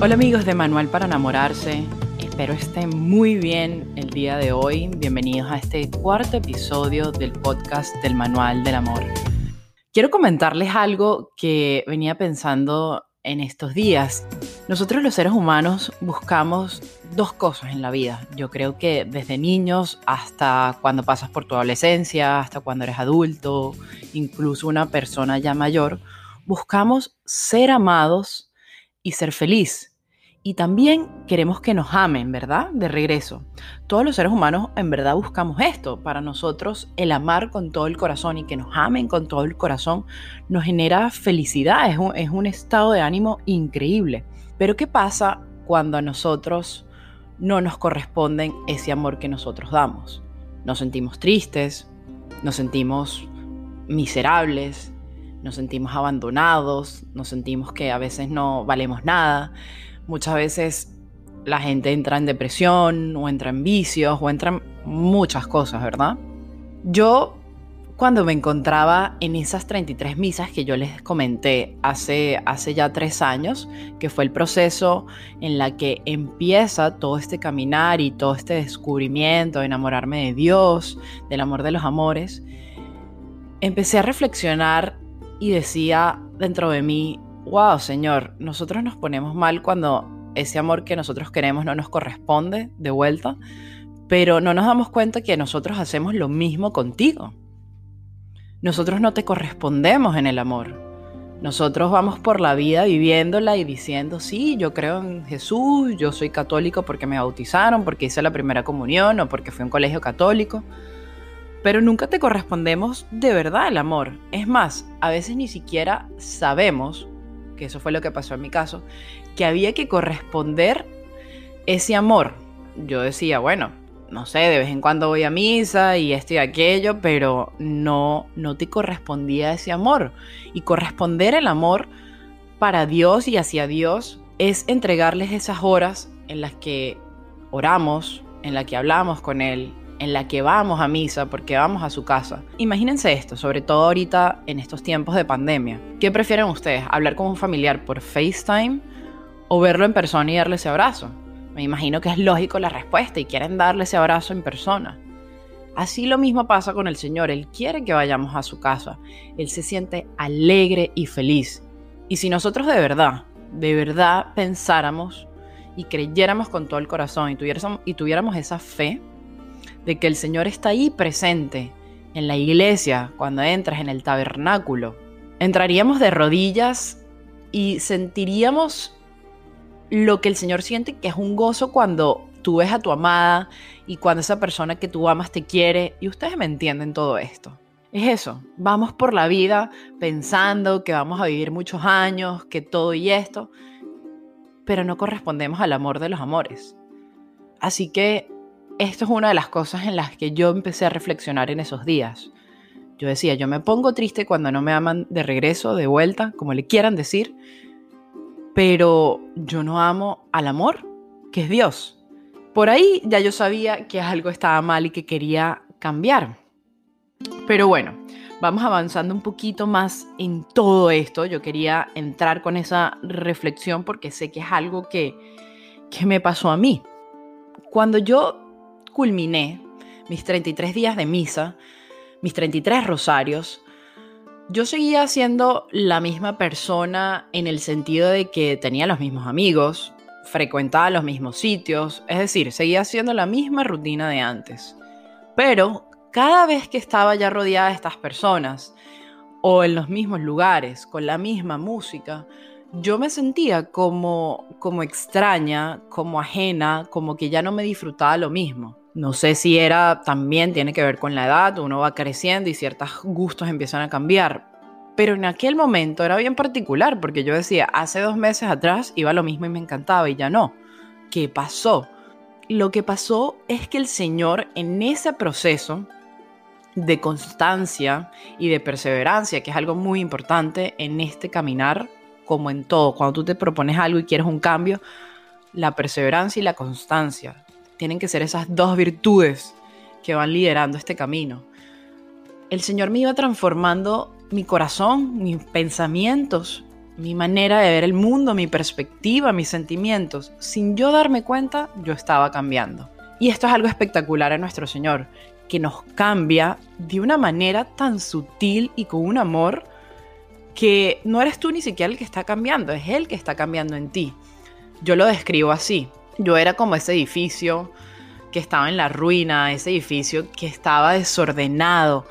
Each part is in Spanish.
Hola amigos de Manual para enamorarse, espero estén muy bien el día de hoy. Bienvenidos a este cuarto episodio del podcast del Manual del Amor. Quiero comentarles algo que venía pensando en estos días. Nosotros los seres humanos buscamos dos cosas en la vida. Yo creo que desde niños hasta cuando pasas por tu adolescencia, hasta cuando eres adulto, incluso una persona ya mayor, buscamos ser amados y ser feliz. Y también queremos que nos amen, ¿verdad? De regreso. Todos los seres humanos en verdad buscamos esto. Para nosotros el amar con todo el corazón y que nos amen con todo el corazón nos genera felicidad. Es un, es un estado de ánimo increíble. Pero ¿qué pasa cuando a nosotros no nos corresponden ese amor que nosotros damos? Nos sentimos tristes, nos sentimos miserables, nos sentimos abandonados, nos sentimos que a veces no valemos nada. Muchas veces la gente entra en depresión o entra en vicios o entra en muchas cosas, ¿verdad? Yo cuando me encontraba en esas 33 misas que yo les comenté hace, hace ya tres años, que fue el proceso en la que empieza todo este caminar y todo este descubrimiento, de enamorarme de Dios, del amor de los amores, empecé a reflexionar y decía dentro de mí, wow, Señor, nosotros nos ponemos mal cuando ese amor que nosotros queremos no nos corresponde de vuelta, pero no nos damos cuenta que nosotros hacemos lo mismo contigo. Nosotros no te correspondemos en el amor. Nosotros vamos por la vida viviéndola y diciendo, sí, yo creo en Jesús, yo soy católico porque me bautizaron, porque hice la primera comunión o porque fui a un colegio católico pero nunca te correspondemos de verdad el amor. Es más, a veces ni siquiera sabemos, que eso fue lo que pasó en mi caso, que había que corresponder ese amor. Yo decía, bueno, no sé, de vez en cuando voy a misa y esto y aquello, pero no, no te correspondía ese amor. Y corresponder el amor para Dios y hacia Dios es entregarles esas horas en las que oramos, en las que hablamos con Él, en la que vamos a misa porque vamos a su casa. Imagínense esto, sobre todo ahorita en estos tiempos de pandemia. ¿Qué prefieren ustedes? ¿Hablar con un familiar por FaceTime o verlo en persona y darle ese abrazo? Me imagino que es lógico la respuesta y quieren darle ese abrazo en persona. Así lo mismo pasa con el Señor. Él quiere que vayamos a su casa. Él se siente alegre y feliz. Y si nosotros de verdad, de verdad pensáramos y creyéramos con todo el corazón y tuviéramos, y tuviéramos esa fe, de que el Señor está ahí presente en la iglesia, cuando entras en el tabernáculo. Entraríamos de rodillas y sentiríamos lo que el Señor siente, que es un gozo cuando tú ves a tu amada y cuando esa persona que tú amas te quiere. Y ustedes me entienden todo esto. Es eso, vamos por la vida pensando que vamos a vivir muchos años, que todo y esto, pero no correspondemos al amor de los amores. Así que esto es una de las cosas en las que yo empecé a reflexionar en esos días. Yo decía, yo me pongo triste cuando no me aman de regreso, de vuelta, como le quieran decir, pero yo no amo al amor, que es Dios. Por ahí ya yo sabía que algo estaba mal y que quería cambiar. Pero bueno, vamos avanzando un poquito más en todo esto. Yo quería entrar con esa reflexión porque sé que es algo que, que me pasó a mí. Cuando yo culminé mis 33 días de misa, mis 33 rosarios, yo seguía siendo la misma persona en el sentido de que tenía los mismos amigos, frecuentaba los mismos sitios, es decir, seguía haciendo la misma rutina de antes. Pero cada vez que estaba ya rodeada de estas personas, o en los mismos lugares, con la misma música, yo me sentía como, como extraña, como ajena, como que ya no me disfrutaba lo mismo. No sé si era también, tiene que ver con la edad, uno va creciendo y ciertos gustos empiezan a cambiar. Pero en aquel momento era bien particular porque yo decía, hace dos meses atrás iba lo mismo y me encantaba y ya no. ¿Qué pasó? Lo que pasó es que el Señor en ese proceso de constancia y de perseverancia, que es algo muy importante en este caminar, como en todo, cuando tú te propones algo y quieres un cambio, la perseverancia y la constancia tienen que ser esas dos virtudes que van liderando este camino. El Señor me iba transformando mi corazón, mis pensamientos, mi manera de ver el mundo, mi perspectiva, mis sentimientos. Sin yo darme cuenta, yo estaba cambiando. Y esto es algo espectacular en nuestro Señor, que nos cambia de una manera tan sutil y con un amor que no eres tú ni siquiera el que está cambiando, es Él que está cambiando en ti. Yo lo describo así. Yo era como ese edificio que estaba en la ruina, ese edificio que estaba desordenado,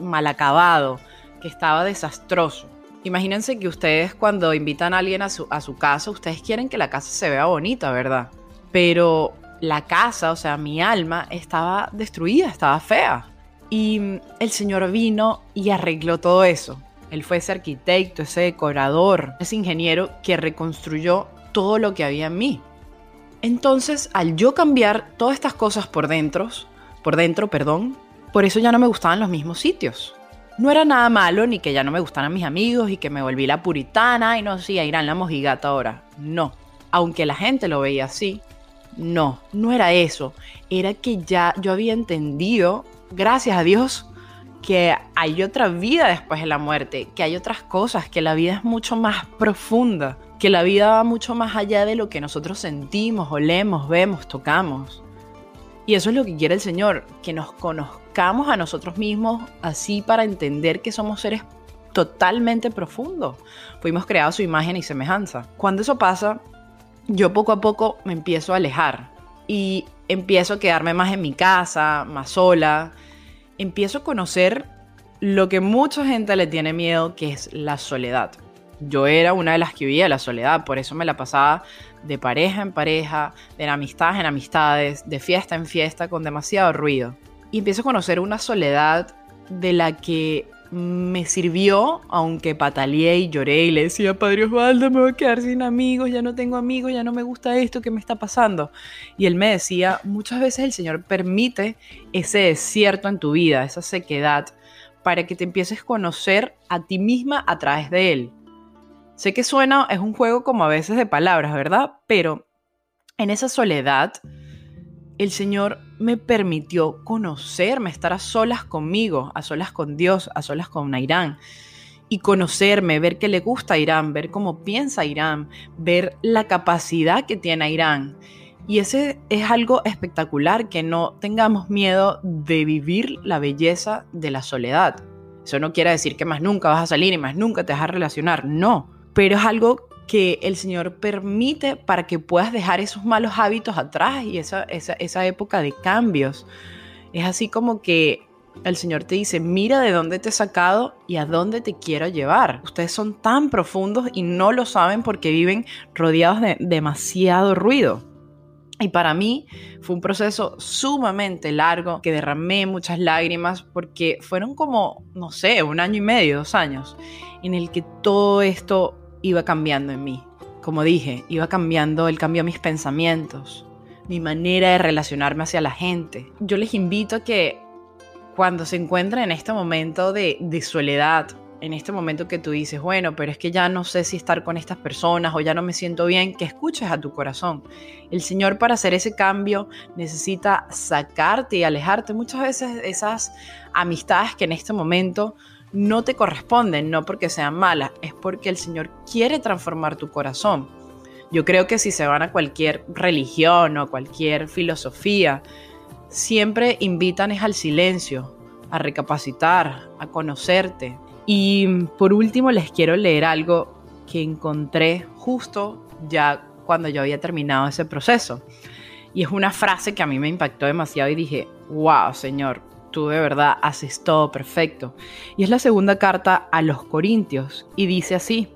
mal acabado, que estaba desastroso. Imagínense que ustedes cuando invitan a alguien a su, a su casa, ustedes quieren que la casa se vea bonita, ¿verdad? Pero la casa, o sea, mi alma estaba destruida, estaba fea. Y el Señor vino y arregló todo eso. Él fue ese arquitecto, ese decorador, ese ingeniero que reconstruyó todo lo que había en mí. Entonces, al yo cambiar todas estas cosas por dentro, por dentro, perdón, por eso ya no me gustaban los mismos sitios. No era nada malo ni que ya no me gustaran mis amigos y que me volví la puritana y no sé, a irán la mojigata ahora. No. Aunque la gente lo veía así, no, no era eso. Era que ya yo había entendido, gracias a Dios, que hay otra vida después de la muerte, que hay otras cosas, que la vida es mucho más profunda, que la vida va mucho más allá de lo que nosotros sentimos, olemos, vemos, tocamos. Y eso es lo que quiere el Señor, que nos conozcamos a nosotros mismos así para entender que somos seres totalmente profundos. Fuimos creados a su imagen y semejanza. Cuando eso pasa, yo poco a poco me empiezo a alejar y empiezo a quedarme más en mi casa, más sola. Empiezo a conocer lo que mucha gente le tiene miedo, que es la soledad. Yo era una de las que vivía la soledad, por eso me la pasaba de pareja en pareja, de amistades en amistades, de fiesta en fiesta, con demasiado ruido. Y empiezo a conocer una soledad de la que me sirvió, aunque pataleé y lloré y le decía, Padre Osvaldo, me voy a quedar sin amigos, ya no tengo amigos, ya no me gusta esto, ¿qué me está pasando? Y él me decía, muchas veces el Señor permite ese desierto en tu vida, esa sequedad, para que te empieces a conocer a ti misma a través de Él. Sé que suena, es un juego como a veces de palabras, ¿verdad? Pero en esa soledad el Señor me permitió conocerme, estar a solas conmigo, a solas con Dios, a solas con Irán. Y conocerme, ver qué le gusta a Irán, ver cómo piensa Irán, ver la capacidad que tiene Irán. Y ese es algo espectacular, que no tengamos miedo de vivir la belleza de la soledad. Eso no quiere decir que más nunca vas a salir y más nunca te vas a relacionar, no. Pero es algo que el Señor permite para que puedas dejar esos malos hábitos atrás y esa, esa, época de cambios. Es así como que el Señor te dice, mira de dónde te he sacado y a dónde te quiero llevar. Ustedes son tan profundos y no lo saben porque viven rodeados de demasiado ruido. Y para mí fue un proceso sumamente largo, que derramé muchas lágrimas porque fueron como, no sé, un año y medio, dos años, en el que todo esto iba cambiando en mí. Como dije, iba cambiando el cambio de mis pensamientos, mi manera de relacionarme hacia la gente. Yo les invito a que cuando se encuentren en este momento de, de soledad, en este momento que tú dices, bueno, pero es que ya no sé si estar con estas personas o ya no me siento bien, que escuches a tu corazón. El Señor para hacer ese cambio necesita sacarte y alejarte muchas veces de esas amistades que en este momento no te corresponden, no porque sean malas, es porque el Señor quiere transformar tu corazón. Yo creo que si se van a cualquier religión o cualquier filosofía, siempre invitan es al silencio, a recapacitar, a conocerte. Y por último les quiero leer algo que encontré justo ya cuando yo había terminado ese proceso. Y es una frase que a mí me impactó demasiado y dije, wow, Señor, de verdad haces todo perfecto. Y es la segunda carta a los Corintios y dice así,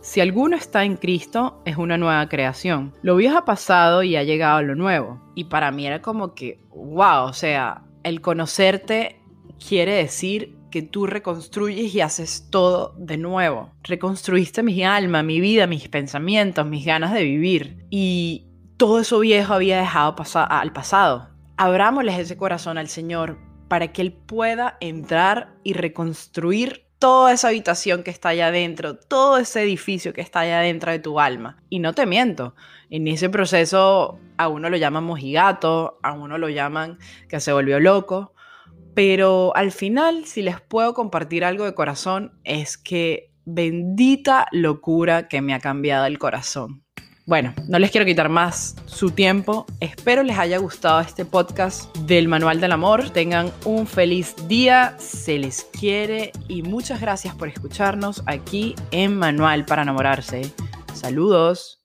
si alguno está en Cristo, es una nueva creación. Lo viejo ha pasado y ha llegado lo nuevo. Y para mí era como que, wow, o sea, el conocerte quiere decir que tú reconstruyes y haces todo de nuevo. Reconstruiste mi alma, mi vida, mis pensamientos, mis ganas de vivir. Y todo eso viejo había dejado pasar al pasado. Abrámosles ese corazón al Señor para que Él pueda entrar y reconstruir toda esa habitación que está allá adentro, todo ese edificio que está allá adentro de tu alma. Y no te miento, en ese proceso a uno lo llaman mojigato, a uno lo llaman que se volvió loco, pero al final, si les puedo compartir algo de corazón, es que bendita locura que me ha cambiado el corazón. Bueno, no les quiero quitar más su tiempo. Espero les haya gustado este podcast del Manual del Amor. Tengan un feliz día, se les quiere y muchas gracias por escucharnos aquí en Manual para enamorarse. Saludos.